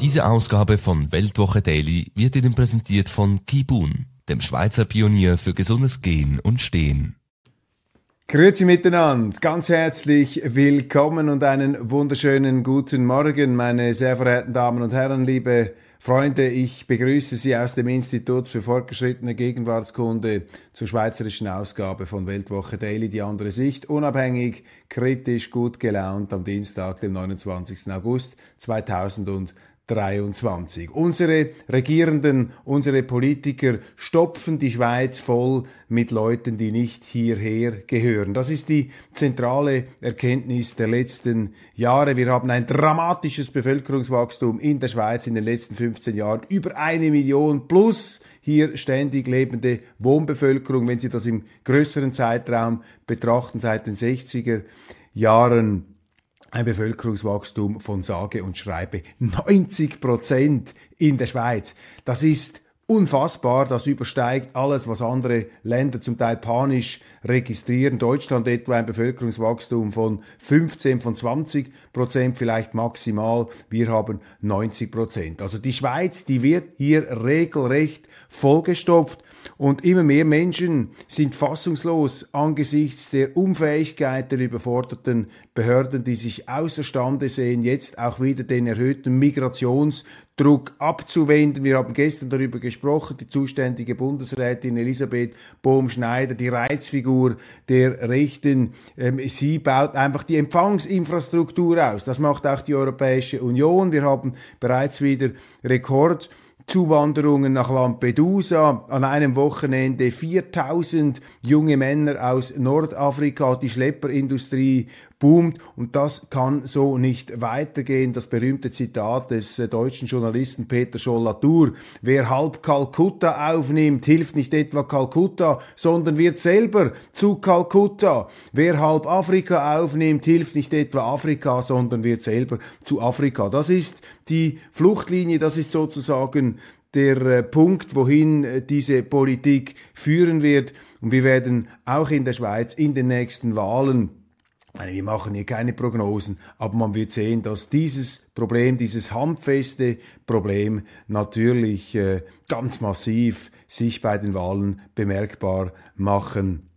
Diese Ausgabe von Weltwoche Daily wird Ihnen präsentiert von Kibun, dem Schweizer Pionier für gesundes Gehen und Stehen. Grüezi miteinander, ganz herzlich willkommen und einen wunderschönen guten Morgen, meine sehr verehrten Damen und Herren, liebe Freunde, ich begrüße Sie aus dem Institut für fortgeschrittene Gegenwartskunde zur schweizerischen Ausgabe von Weltwoche Daily, die andere Sicht, unabhängig, kritisch, gut gelaunt am Dienstag, dem 29. August 2020. 23. Unsere Regierenden, unsere Politiker stopfen die Schweiz voll mit Leuten, die nicht hierher gehören. Das ist die zentrale Erkenntnis der letzten Jahre. Wir haben ein dramatisches Bevölkerungswachstum in der Schweiz in den letzten 15 Jahren. Über eine Million plus hier ständig lebende Wohnbevölkerung, wenn Sie das im größeren Zeitraum betrachten, seit den 60er Jahren ein Bevölkerungswachstum von sage und schreibe 90 Prozent in der Schweiz. Das ist unfassbar, das übersteigt alles, was andere Länder zum Teil panisch registrieren. Deutschland etwa ein Bevölkerungswachstum von 15, von 20 Prozent vielleicht maximal. Wir haben 90 Prozent. Also die Schweiz, die wird hier regelrecht vollgestopft. Und immer mehr Menschen sind fassungslos angesichts der Unfähigkeit der überforderten Behörden, die sich außerstande sehen, jetzt auch wieder den erhöhten Migrationsdruck abzuwenden. Wir haben gestern darüber gesprochen, die zuständige Bundesrätin Elisabeth Bohm-Schneider, die Reizfigur der Rechten. Ähm, sie baut einfach die Empfangsinfrastruktur aus. Das macht auch die Europäische Union. Wir haben bereits wieder Rekord Zuwanderungen nach Lampedusa. An einem Wochenende 4000 junge Männer aus Nordafrika. Die Schlepperindustrie boomt und das kann so nicht weitergehen. Das berühmte Zitat des äh, deutschen Journalisten Peter Scholl-Latour. Wer halb Kalkutta aufnimmt, hilft nicht etwa Kalkutta, sondern wird selber zu Kalkutta. Wer halb Afrika aufnimmt, hilft nicht etwa Afrika, sondern wird selber zu Afrika. Das ist die Fluchtlinie, das ist sozusagen der äh, Punkt, wohin äh, diese Politik führen wird. Und wir werden auch in der Schweiz in den nächsten Wahlen meine, wir machen hier keine Prognosen, aber man wird sehen, dass dieses Problem, dieses handfeste Problem natürlich äh, ganz massiv sich bei den Wahlen bemerkbar machen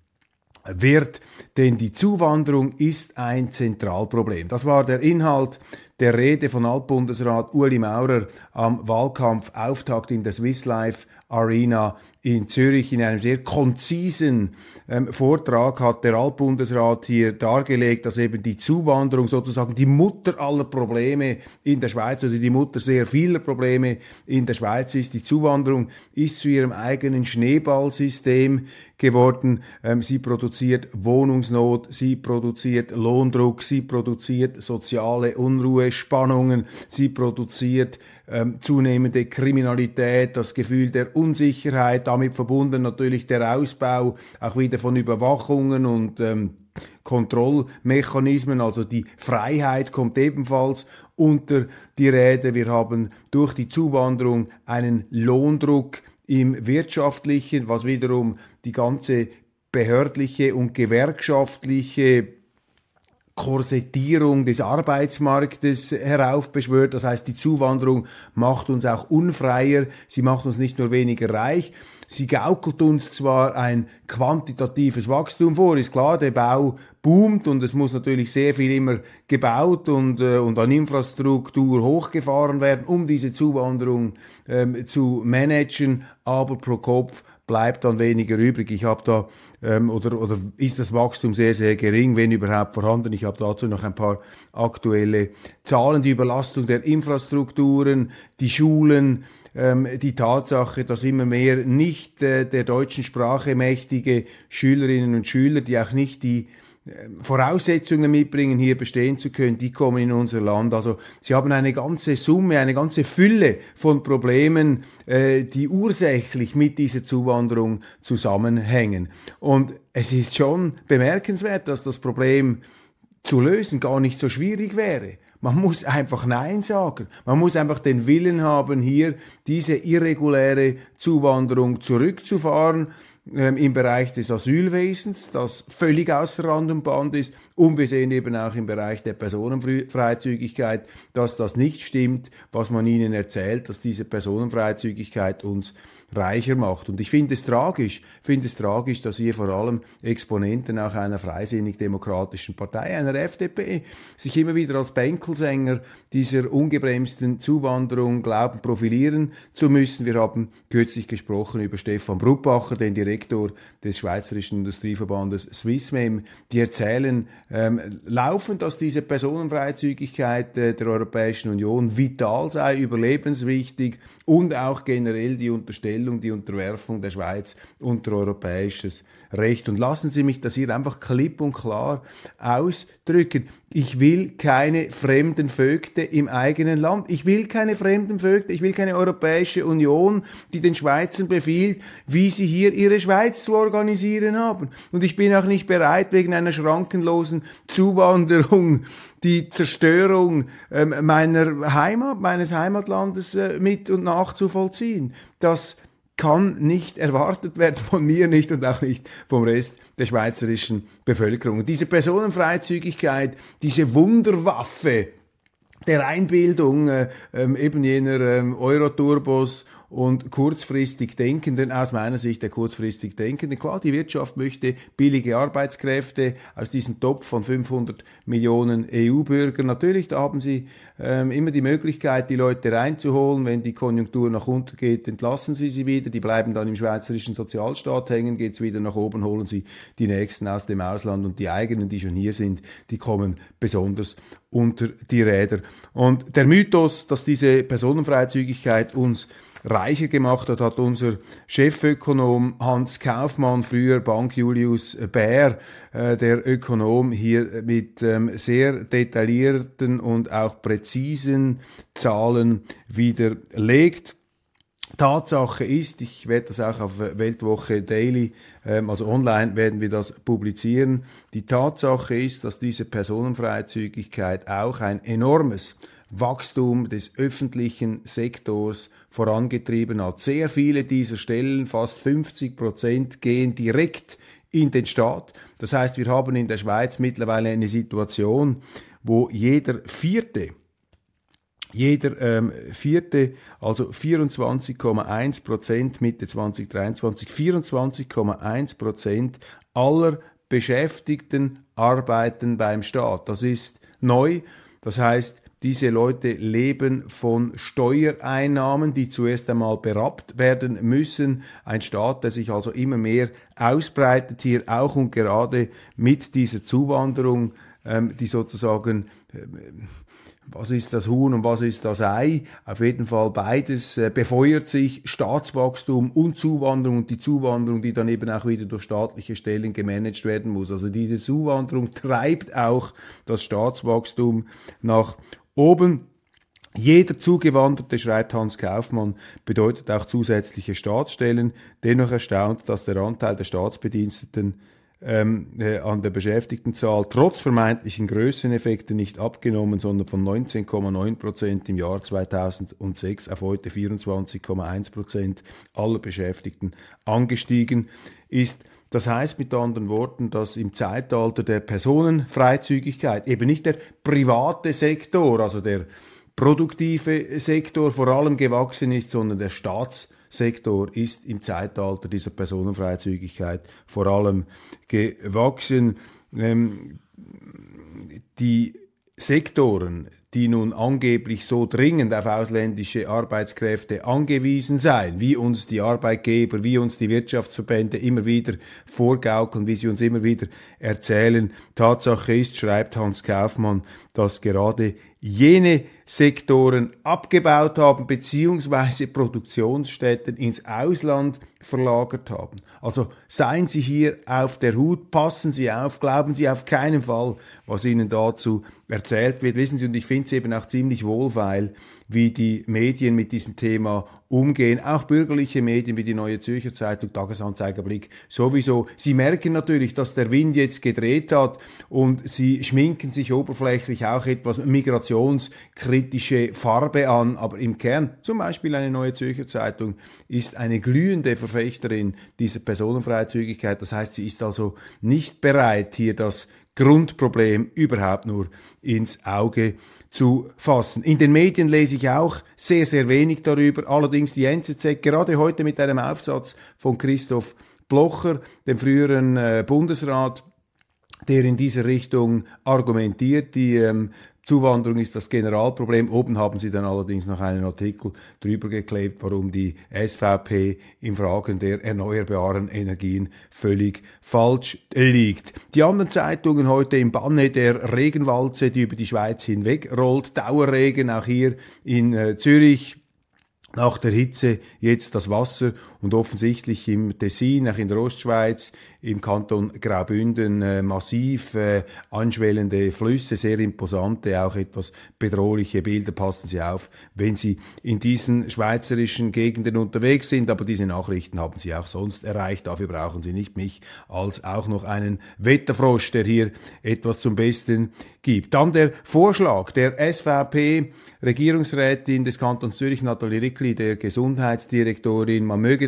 wird, denn die Zuwanderung ist ein Zentralproblem. Das war der Inhalt der Rede von Altbundesrat Uli Maurer am Wahlkampfauftakt in der Swiss Life Arena in Zürich in einem sehr konzisen ähm, Vortrag hat der Altbundesrat hier dargelegt, dass eben die Zuwanderung sozusagen die Mutter aller Probleme in der Schweiz oder die Mutter sehr vieler Probleme in der Schweiz ist. Die Zuwanderung ist zu ihrem eigenen Schneeballsystem geworden. Ähm, sie produziert Wohnungsnot, sie produziert Lohndruck, sie produziert soziale Unruhe, Spannungen, sie produziert ähm, zunehmende Kriminalität, das Gefühl der Unsicherheit, damit verbunden natürlich der Ausbau auch wieder von Überwachungen und ähm, Kontrollmechanismen, also die Freiheit kommt ebenfalls unter die Rede. Wir haben durch die Zuwanderung einen Lohndruck im wirtschaftlichen, was wiederum die ganze behördliche und gewerkschaftliche Korsettierung des Arbeitsmarktes heraufbeschwört. Das heißt, die Zuwanderung macht uns auch unfreier, sie macht uns nicht nur weniger reich, sie gaukelt uns zwar ein quantitatives Wachstum vor, ist klar, der Bau boomt und es muss natürlich sehr viel immer gebaut und, äh, und an Infrastruktur hochgefahren werden, um diese Zuwanderung ähm, zu managen, aber pro Kopf bleibt dann weniger übrig. Ich habe da ähm, oder oder ist das Wachstum sehr sehr gering, wenn überhaupt vorhanden. Ich habe dazu noch ein paar aktuelle Zahlen: die Überlastung der Infrastrukturen, die Schulen ähm, die Tatsache, dass immer mehr nicht äh, der deutschen Sprache mächtige Schülerinnen und Schüler, die auch nicht die Voraussetzungen mitbringen, hier bestehen zu können, die kommen in unser Land. Also sie haben eine ganze Summe, eine ganze Fülle von Problemen, äh, die ursächlich mit dieser Zuwanderung zusammenhängen. Und es ist schon bemerkenswert, dass das Problem zu lösen gar nicht so schwierig wäre. Man muss einfach Nein sagen. Man muss einfach den Willen haben, hier diese irreguläre Zuwanderung zurückzufahren ähm, im Bereich des Asylwesens, das völlig außer Rand und Band ist. Und wir sehen eben auch im Bereich der Personenfreizügigkeit, dass das nicht stimmt, was man ihnen erzählt, dass diese Personenfreizügigkeit uns reicher macht. Und ich finde es tragisch, finde es tragisch, dass hier vor allem Exponenten auch einer freisinnig-demokratischen Partei, einer FDP, sich immer wieder als Bänkelsänger dieser ungebremsten Zuwanderung glauben, profilieren zu müssen. Wir haben kürzlich gesprochen über Stefan Bruppacher, den Direktor des Schweizerischen Industrieverbandes Swissmem. Die erzählen ähm, laufend, dass diese Personenfreizügigkeit äh, der Europäischen Union vital sei, überlebenswichtig und auch generell die Unterstellung, die Unterwerfung der Schweiz unter europäisches Recht. Und lassen Sie mich das hier einfach klipp und klar ausdrücken. Ich will keine fremden Vögte im eigenen Land. Ich will keine fremden Vögte. Ich will keine Europäische Union, die den Schweizern befiehlt, wie sie hier ihre Schweiz zu organisieren haben. Und ich bin auch nicht bereit, wegen einer schrankenlosen Zuwanderung die Zerstörung ähm, meiner Heimat, meines Heimatlandes äh, mit und nachzuvollziehen. Das kann nicht erwartet werden von mir nicht und auch nicht vom Rest der schweizerischen Bevölkerung. Und diese Personenfreizügigkeit, diese Wunderwaffe der Einbildung äh, ähm, eben jener ähm, Euroturbos und kurzfristig Denkenden, aus meiner Sicht der kurzfristig Denkenden. Klar, die Wirtschaft möchte billige Arbeitskräfte aus diesem Topf von 500 Millionen EU-Bürgern. Natürlich, da haben sie ähm, immer die Möglichkeit, die Leute reinzuholen. Wenn die Konjunktur nach unten geht, entlassen sie sie wieder. Die bleiben dann im schweizerischen Sozialstaat hängen, geht's wieder nach oben, holen sie die Nächsten aus dem Ausland und die eigenen, die schon hier sind, die kommen besonders unter die Räder. Und der Mythos, dass diese Personenfreizügigkeit uns reicher gemacht hat, hat unser Chefökonom Hans Kaufmann, früher Bank Julius Bär, äh, der Ökonom, hier mit ähm, sehr detaillierten und auch präzisen Zahlen widerlegt. Tatsache ist, ich werde das auch auf Weltwoche Daily, ähm, also online werden wir das publizieren, die Tatsache ist, dass diese Personenfreizügigkeit auch ein enormes Wachstum des öffentlichen Sektors vorangetrieben hat. Sehr viele dieser Stellen, fast 50 Prozent, gehen direkt in den Staat. Das heißt, wir haben in der Schweiz mittlerweile eine Situation, wo jeder vierte jeder ähm, vierte, also 24,1 Prozent Mitte 2023, 24,1 Prozent aller Beschäftigten arbeiten beim Staat. Das ist neu. Das heißt, diese Leute leben von Steuereinnahmen, die zuerst einmal berappt werden müssen. Ein Staat, der sich also immer mehr ausbreitet hier auch und gerade mit dieser Zuwanderung, ähm, die sozusagen äh, was ist das Huhn und was ist das Ei? Auf jeden Fall beides äh, befeuert sich Staatswachstum und Zuwanderung und die Zuwanderung, die dann eben auch wieder durch staatliche Stellen gemanagt werden muss. Also diese Zuwanderung treibt auch das Staatswachstum nach oben. Jeder Zugewanderte, schreibt Hans Kaufmann, bedeutet auch zusätzliche Staatsstellen. Dennoch erstaunt, dass der Anteil der Staatsbediensteten ähm, äh, an der Beschäftigtenzahl trotz vermeintlichen Größeneffekten nicht abgenommen, sondern von 19,9 Prozent im Jahr 2006 auf heute 24,1 Prozent aller Beschäftigten angestiegen ist. Das heißt mit anderen Worten, dass im Zeitalter der Personenfreizügigkeit eben nicht der private Sektor, also der produktive Sektor vor allem gewachsen ist, sondern der Staats Sektor ist im Zeitalter dieser Personenfreizügigkeit vor allem gewachsen. Ähm, die Sektoren, die nun angeblich so dringend auf ausländische Arbeitskräfte angewiesen seien, wie uns die Arbeitgeber, wie uns die Wirtschaftsverbände immer wieder vorgaukeln, wie sie uns immer wieder erzählen. Tatsache ist, schreibt Hans Kaufmann, dass gerade jene Sektoren abgebaut haben beziehungsweise Produktionsstätten ins Ausland verlagert haben. Also seien Sie hier auf der Hut, passen Sie auf, glauben Sie auf keinen Fall, was Ihnen dazu erzählt wird. Wissen Sie, und ich finde es eben auch ziemlich wohlfeil, wie die Medien mit diesem Thema umgehen, auch bürgerliche Medien wie die Neue Zürcher Zeitung, Tagesanzeigerblick sowieso. Sie merken natürlich, dass der Wind jetzt gedreht hat und sie schminken sich oberflächlich auch etwas migrationskritische Farbe an, aber im Kern, zum Beispiel eine Neue Zürcher Zeitung, ist eine glühende Verfechterin dieser Personenfreizügigkeit. Das heißt, sie ist also nicht bereit, hier das Grundproblem überhaupt nur ins Auge zu fassen. In den Medien lese ich auch sehr, sehr wenig darüber. Allerdings die NZZ, gerade heute mit einem Aufsatz von Christoph Blocher, dem früheren äh, Bundesrat, der in dieser Richtung argumentiert. Die ähm, Zuwanderung ist das Generalproblem. Oben haben sie dann allerdings noch einen Artikel drüber geklebt, warum die SVP im Fragen der erneuerbaren Energien völlig falsch liegt. Die anderen Zeitungen heute im Banne der Regenwalze, die über die Schweiz hinweg rollt. Dauerregen auch hier in äh, Zürich nach der Hitze jetzt das Wasser und offensichtlich im Tessin, auch in der Ostschweiz, im Kanton Graubünden äh, massiv äh, anschwellende Flüsse, sehr imposante, auch etwas bedrohliche Bilder. Passen Sie auf, wenn Sie in diesen schweizerischen Gegenden unterwegs sind. Aber diese Nachrichten haben Sie auch sonst erreicht. Dafür brauchen Sie nicht mich als auch noch einen Wetterfrosch, der hier etwas zum Besten gibt. Dann der Vorschlag der SVP-Regierungsrätin des Kantons Zürich, Nathalie Rickli, der Gesundheitsdirektorin, man möge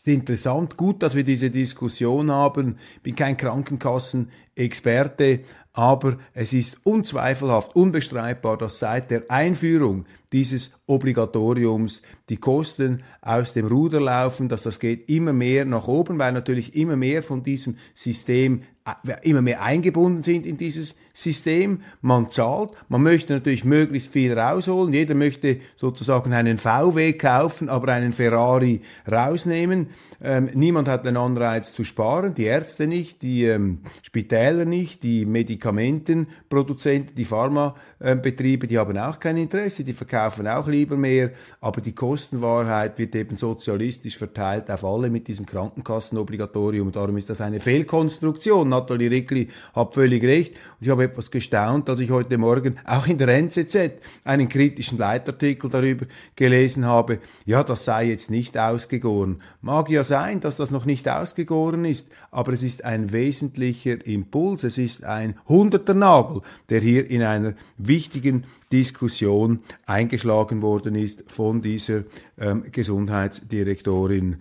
Ist interessant, gut, dass wir diese Diskussion haben. Ich bin kein Krankenkassenexperte, aber es ist unzweifelhaft, unbestreitbar, dass seit der Einführung dieses Obligatoriums die Kosten aus dem Ruder laufen, dass das geht immer mehr nach oben, weil natürlich immer mehr von diesem System äh, immer mehr eingebunden sind in dieses System. Man zahlt, man möchte natürlich möglichst viel rausholen. Jeder möchte sozusagen einen VW kaufen, aber einen Ferrari rausnehmen. Ähm, niemand hat den Anreiz zu sparen, die Ärzte nicht, die ähm, Spitäler nicht, die Medikamentenproduzenten, die Pharmabetriebe, die haben auch kein Interesse, die verkaufen auch lieber mehr, aber die Kostenwahrheit wird eben sozialistisch verteilt auf alle mit diesem Krankenkassenobligatorium. Darum ist das eine Fehlkonstruktion. Nathalie Rickli hat völlig recht. Und ich habe etwas gestaunt, als ich heute Morgen auch in der NZZ einen kritischen Leitartikel darüber gelesen habe. Ja, das sei jetzt nicht ausgegoren. Mag ja sein, dass das noch nicht ausgegoren ist, aber es ist ein wesentlicher Impuls. Es ist ein hunderter Nagel, der hier in einer wichtigen Diskussion eingeschlagen worden ist von dieser ähm, Gesundheitsdirektorin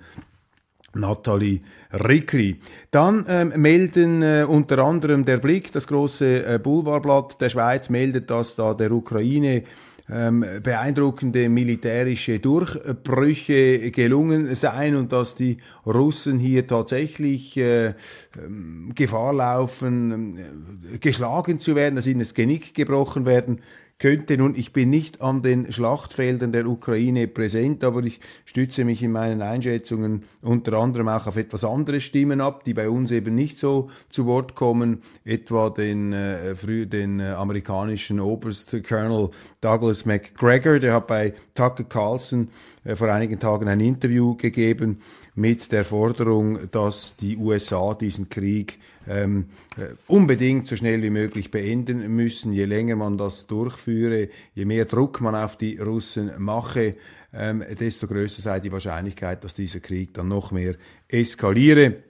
Nathalie Rickli. Dann ähm, melden äh, unter anderem der Blick, das große äh, Boulevardblatt der Schweiz, meldet, dass da der Ukraine ähm, beeindruckende militärische Durchbrüche gelungen seien und dass die Russen hier tatsächlich äh, ähm, Gefahr laufen, äh, geschlagen zu werden, dass ihnen das Genick gebrochen werden könnte. Nun, ich bin nicht an den Schlachtfeldern der Ukraine präsent, aber ich stütze mich in meinen Einschätzungen unter anderem auch auf etwas andere Stimmen ab, die bei uns eben nicht so zu Wort kommen, etwa den, äh, früh, den äh, amerikanischen Oberst Colonel Douglas McGregor, der hat bei Tucker Carlson äh, vor einigen Tagen ein Interview gegeben mit der Forderung, dass die USA diesen Krieg ähm, äh, unbedingt so schnell wie möglich beenden müssen. Je länger man das durchführe, je mehr Druck man auf die Russen mache, ähm, desto größer sei die Wahrscheinlichkeit, dass dieser Krieg dann noch mehr eskaliere.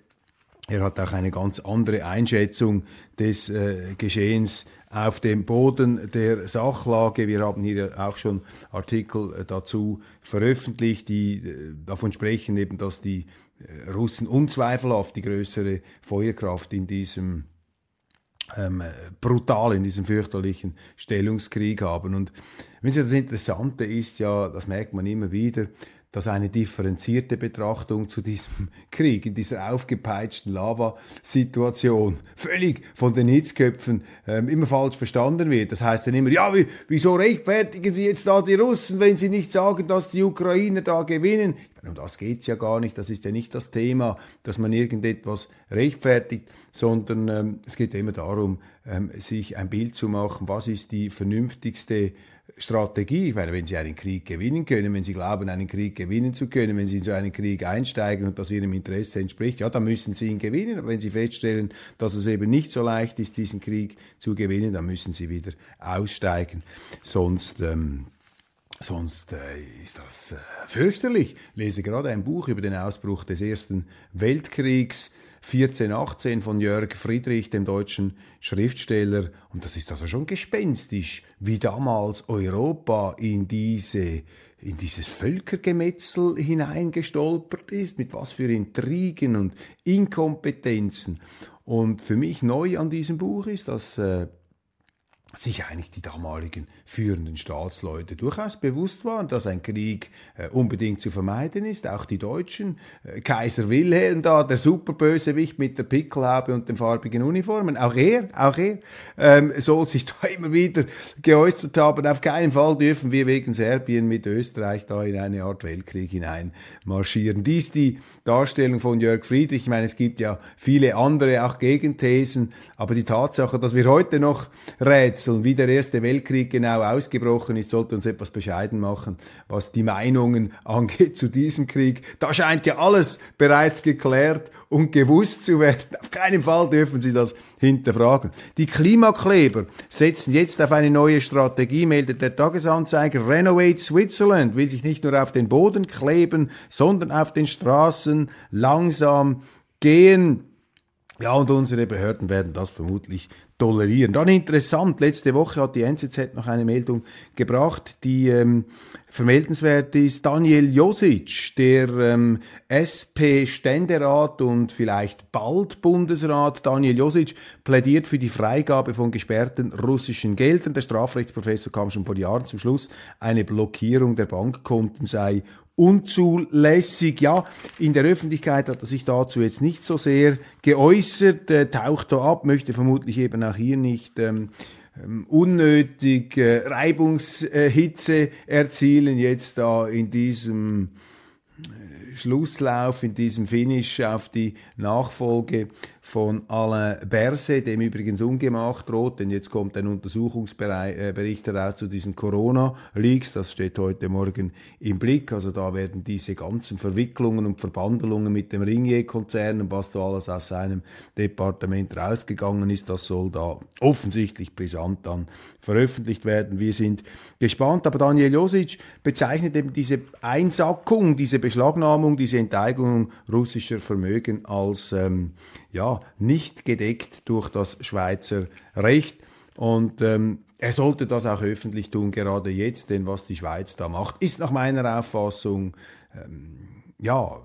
Er hat auch eine ganz andere Einschätzung des äh, Geschehens auf dem Boden der Sachlage. Wir haben hier auch schon Artikel äh, dazu veröffentlicht, die äh, davon sprechen, eben, dass die äh, Russen unzweifelhaft die größere Feuerkraft in diesem ähm, brutal in diesem fürchterlichen Stellungskrieg haben. Und wenn Sie das Interessante ist, ja, das merkt man immer wieder, dass eine differenzierte Betrachtung zu diesem Krieg, in dieser aufgepeitschten Lava-Situation, völlig von den Hitzköpfen ähm, immer falsch verstanden wird. Das heißt dann immer, ja, wie, wieso rechtfertigen Sie jetzt da die Russen, wenn Sie nicht sagen, dass die Ukrainer da gewinnen? Um das geht's ja gar nicht, das ist ja nicht das Thema, dass man irgendetwas rechtfertigt, sondern ähm, es geht ja immer darum, ähm, sich ein Bild zu machen, was ist die vernünftigste Strategie. Ich meine, wenn Sie einen Krieg gewinnen können, wenn Sie glauben, einen Krieg gewinnen zu können, wenn Sie in so einen Krieg einsteigen und das Ihrem Interesse entspricht, ja, dann müssen Sie ihn gewinnen. Aber wenn Sie feststellen, dass es eben nicht so leicht ist, diesen Krieg zu gewinnen, dann müssen Sie wieder aussteigen. Sonst ähm, Sonst äh, ist das äh, fürchterlich. Ich lese gerade ein Buch über den Ausbruch des Ersten Weltkriegs. 1418 von Jörg Friedrich, dem deutschen Schriftsteller. Und das ist also schon gespenstisch, wie damals Europa in diese in dieses Völkergemetzel hineingestolpert ist, mit was für Intrigen und Inkompetenzen. Und für mich neu an diesem Buch ist, dass äh, sich eigentlich die damaligen führenden Staatsleute durchaus bewusst waren, dass ein Krieg äh, unbedingt zu vermeiden ist. Auch die Deutschen, äh, Kaiser Wilhelm da, der Superbösewicht mit der Pickelhaube und den farbigen Uniformen, auch er, auch er ähm, soll sich da immer wieder geäußert haben. Auf keinen Fall dürfen wir wegen Serbien mit Österreich da in eine Art Weltkrieg hinein marschieren. Dies die Darstellung von Jörg Friedrich. Ich meine, es gibt ja viele andere auch Gegenthesen, aber die Tatsache, dass wir heute noch rätseln, Rätseln, wie der Erste Weltkrieg genau ausgebrochen ist, sollte uns etwas bescheiden machen, was die Meinungen angeht zu diesem Krieg. Da scheint ja alles bereits geklärt und gewusst zu werden. Auf keinen Fall dürfen Sie das hinterfragen. Die Klimakleber setzen jetzt auf eine neue Strategie, meldet der Tagesanzeiger. Renovate Switzerland will sich nicht nur auf den Boden kleben, sondern auf den Straßen langsam gehen. Ja, und unsere Behörden werden das vermutlich tolerieren. Dann interessant, letzte Woche hat die NZZ noch eine Meldung gebracht, die ähm, vermeldenswert ist. Daniel Josic, der ähm, SP-Ständerat und vielleicht bald Bundesrat, Daniel Josic, plädiert für die Freigabe von gesperrten russischen Geldern. Der Strafrechtsprofessor kam schon vor Jahren zum Schluss, eine Blockierung der Bankkonten sei unzulässig. Ja, in der Öffentlichkeit hat er sich dazu jetzt nicht so sehr geäußert, äh, taucht da ab, möchte vermutlich eben auch hier nicht ähm, ähm unnötig äh, Reibungshitze erzielen, jetzt da in diesem Schlusslauf, in diesem Finish auf die Nachfolge von Alain Berset, dem übrigens ungemacht droht, denn jetzt kommt ein Untersuchungsbericht heraus zu diesen Corona-Leaks, das steht heute Morgen im Blick, also da werden diese ganzen Verwicklungen und Verbandelungen mit dem Ringier-Konzern und was da alles aus seinem Departement rausgegangen ist, das soll da offensichtlich brisant dann veröffentlicht werden. Wir sind gespannt, aber Daniel Josic bezeichnet eben diese Einsackung, diese Beschlagnahmung, diese Enteignung russischer Vermögen als ähm, ja, nicht gedeckt durch das Schweizer Recht. Und ähm, er sollte das auch öffentlich tun, gerade jetzt, denn was die Schweiz da macht, ist nach meiner Auffassung ähm, ja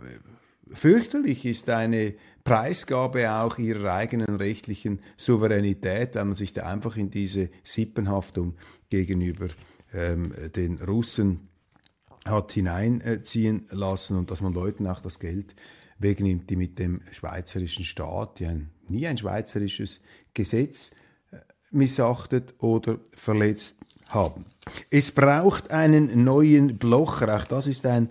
fürchterlich, ist eine Preisgabe auch ihrer eigenen rechtlichen Souveränität, wenn man sich da einfach in diese Sippenhaftung gegenüber ähm, den Russen hat hineinziehen lassen und dass man Leuten auch das Geld wegnimmt, die mit dem schweizerischen Staat, die ein, nie ein schweizerisches Gesetz äh, missachtet oder verletzt haben. Es braucht einen neuen Blocher, auch das ist ein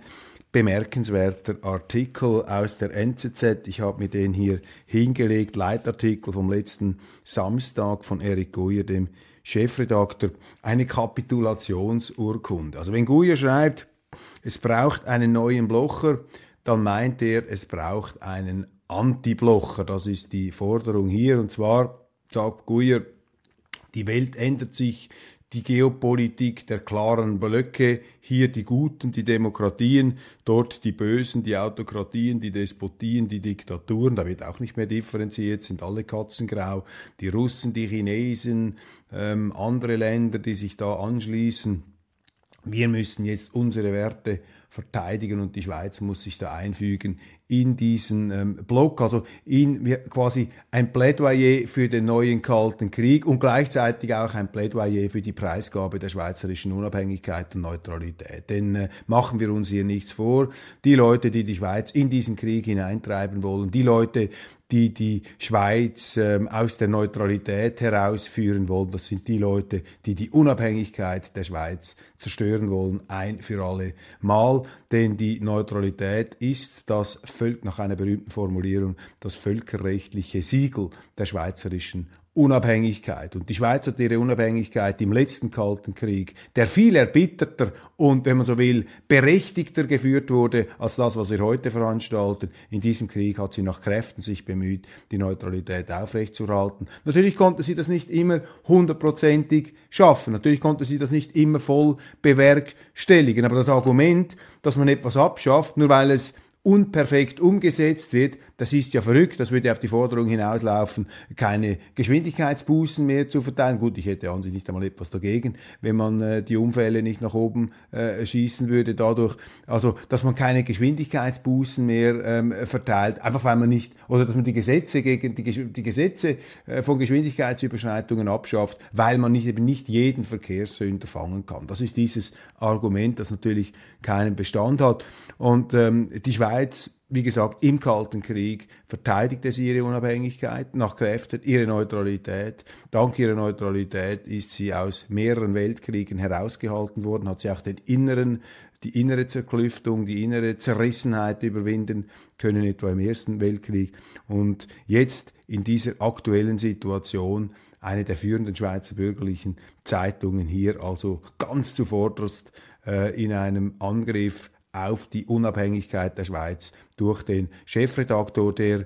bemerkenswerter Artikel aus der NZZ. Ich habe mir den hier hingelegt, Leitartikel vom letzten Samstag von Eric Guyer, dem Chefredakteur, eine Kapitulationsurkunde. Also wenn Guyer schreibt, es braucht einen neuen Blocher, dann meint er, es braucht einen Anti-Blocher. Das ist die Forderung hier. Und zwar sagt Guyer, die Welt ändert sich, die Geopolitik der klaren Blöcke, hier die Guten, die Demokratien, dort die Bösen, die Autokratien, die Despotien, die Diktaturen, da wird auch nicht mehr differenziert, sind alle katzengrau, die Russen, die Chinesen, ähm, andere Länder, die sich da anschließen. Wir müssen jetzt unsere Werte verteidigen und die Schweiz muss sich da einfügen in diesen ähm, Block, also in quasi ein Plädoyer für den neuen Kalten Krieg und gleichzeitig auch ein Plädoyer für die Preisgabe der schweizerischen Unabhängigkeit und Neutralität. Denn äh, machen wir uns hier nichts vor, die Leute, die die Schweiz in diesen Krieg hineintreiben wollen, die Leute, die die Schweiz ähm, aus der Neutralität herausführen wollen. Das sind die Leute, die die Unabhängigkeit der Schweiz zerstören wollen, ein für alle Mal. Denn die Neutralität ist das nach einer berühmten Formulierung das völkerrechtliche Siegel der schweizerischen Unabhängigkeit. Und die Schweiz hat ihre Unabhängigkeit im letzten Kalten Krieg, der viel erbitterter und, wenn man so will, berechtigter geführt wurde als das, was wir heute veranstalten. In diesem Krieg hat sie nach Kräften sich bemüht, die Neutralität aufrechtzuerhalten. Natürlich konnte sie das nicht immer hundertprozentig schaffen. Natürlich konnte sie das nicht immer voll bewerkstelligen. Aber das Argument, dass man etwas abschafft, nur weil es unperfekt umgesetzt wird, das ist ja verrückt, das würde auf die Forderung hinauslaufen, keine Geschwindigkeitsbußen mehr zu verteilen. Gut, ich hätte an sich nicht einmal etwas dagegen, wenn man äh, die Unfälle nicht nach oben äh, schießen würde dadurch. Also, dass man keine Geschwindigkeitsbußen mehr ähm, verteilt, einfach weil man nicht, oder dass man die Gesetze gegen die, die Gesetze äh, von Geschwindigkeitsüberschreitungen abschafft, weil man nicht, eben nicht jeden Verkehrssünder fangen kann. Das ist dieses Argument, das natürlich keinen Bestand hat. Und ähm, die Schweiz wie gesagt, im Kalten Krieg verteidigte sie ihre Unabhängigkeit nach Kräften, ihre Neutralität. Dank ihrer Neutralität ist sie aus mehreren Weltkriegen herausgehalten worden, hat sie auch den inneren, die innere Zerklüftung, die innere Zerrissenheit überwinden können, etwa im Ersten Weltkrieg. Und jetzt in dieser aktuellen Situation eine der führenden Schweizer bürgerlichen Zeitungen hier also ganz zuvorderst äh, in einem Angriff auf die Unabhängigkeit der Schweiz durch den Chefredaktor, der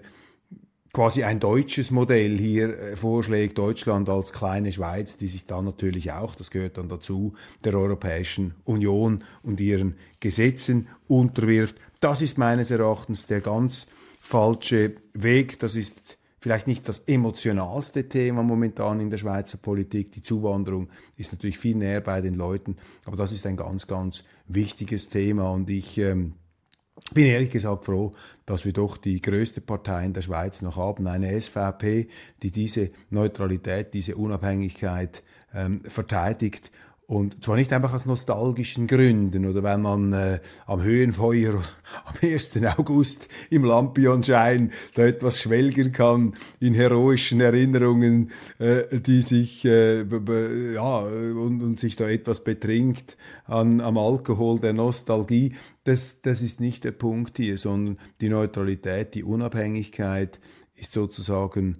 quasi ein deutsches Modell hier äh, vorschlägt, Deutschland als kleine Schweiz, die sich dann natürlich auch, das gehört dann dazu, der Europäischen Union und ihren Gesetzen unterwirft. Das ist meines Erachtens der ganz falsche Weg. Das ist vielleicht nicht das emotionalste Thema momentan in der Schweizer Politik. Die Zuwanderung ist natürlich viel näher bei den Leuten, aber das ist ein ganz, ganz wichtiges Thema. Und ich ähm, bin ehrlich gesagt froh, dass wir doch die größte Partei in der Schweiz noch haben, eine SVP, die diese Neutralität, diese Unabhängigkeit ähm, verteidigt und zwar nicht einfach aus nostalgischen Gründen oder weil man äh, am Höhenfeuer am 1. August im Lampionschein da etwas schwelgen kann in heroischen Erinnerungen, äh, die sich äh, ja und, und sich da etwas betrinkt an, am Alkohol der Nostalgie. Das, das ist nicht der Punkt hier, sondern die Neutralität, die Unabhängigkeit ist sozusagen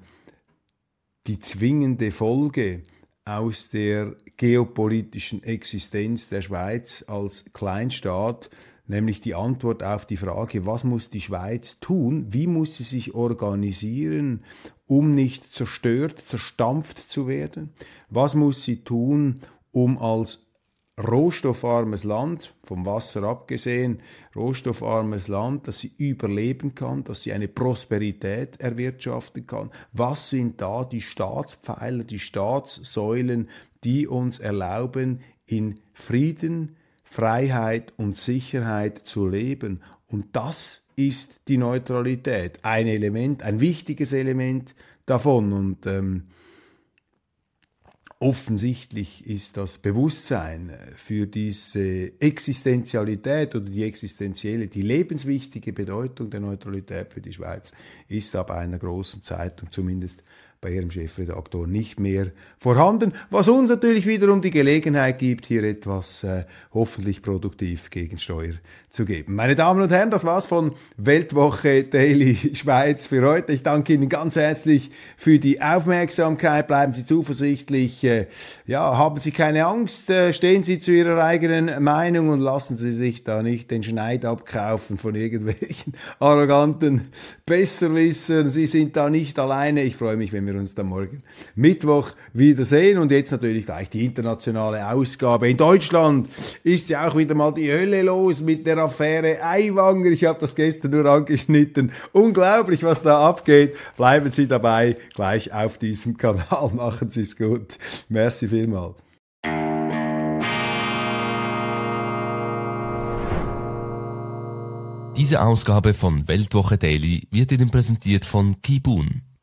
die zwingende Folge aus der geopolitischen Existenz der Schweiz als Kleinstaat, nämlich die Antwort auf die Frage, was muss die Schweiz tun, wie muss sie sich organisieren, um nicht zerstört, zerstampft zu werden, was muss sie tun, um als rohstoffarmes Land, vom Wasser abgesehen, rohstoffarmes Land, dass sie überleben kann, dass sie eine Prosperität erwirtschaften kann. Was sind da die Staatspfeiler, die Staatssäulen, die uns erlauben, in Frieden, Freiheit und Sicherheit zu leben? Und das ist die Neutralität, ein Element, ein wichtiges Element davon. Und ähm, Offensichtlich ist das Bewusstsein für diese Existenzialität oder die existenzielle, die lebenswichtige Bedeutung der Neutralität für die Schweiz ist ab einer großen Zeitung zumindest bei ihrem Chefredaktor nicht mehr vorhanden, was uns natürlich wiederum die Gelegenheit gibt, hier etwas äh, hoffentlich produktiv Gegensteuer zu geben. Meine Damen und Herren, das war's von Weltwoche Daily Schweiz für heute. Ich danke Ihnen ganz herzlich für die Aufmerksamkeit. Bleiben Sie zuversichtlich. Äh, ja, haben Sie keine Angst. Äh, stehen Sie zu Ihrer eigenen Meinung und lassen Sie sich da nicht den Schneid abkaufen von irgendwelchen arroganten Besserwissern. Sie sind da nicht alleine. Ich freue mich, wenn wir uns dann morgen Mittwoch wiedersehen. Und jetzt natürlich gleich die internationale Ausgabe. In Deutschland ist ja auch wieder mal die Hölle los mit der Affäre Eiwanger. Ich habe das gestern nur angeschnitten. Unglaublich, was da abgeht. Bleiben Sie dabei, gleich auf diesem Kanal. Machen Sie es gut. Merci vielmals. Diese Ausgabe von Weltwoche Daily wird Ihnen präsentiert von Kibun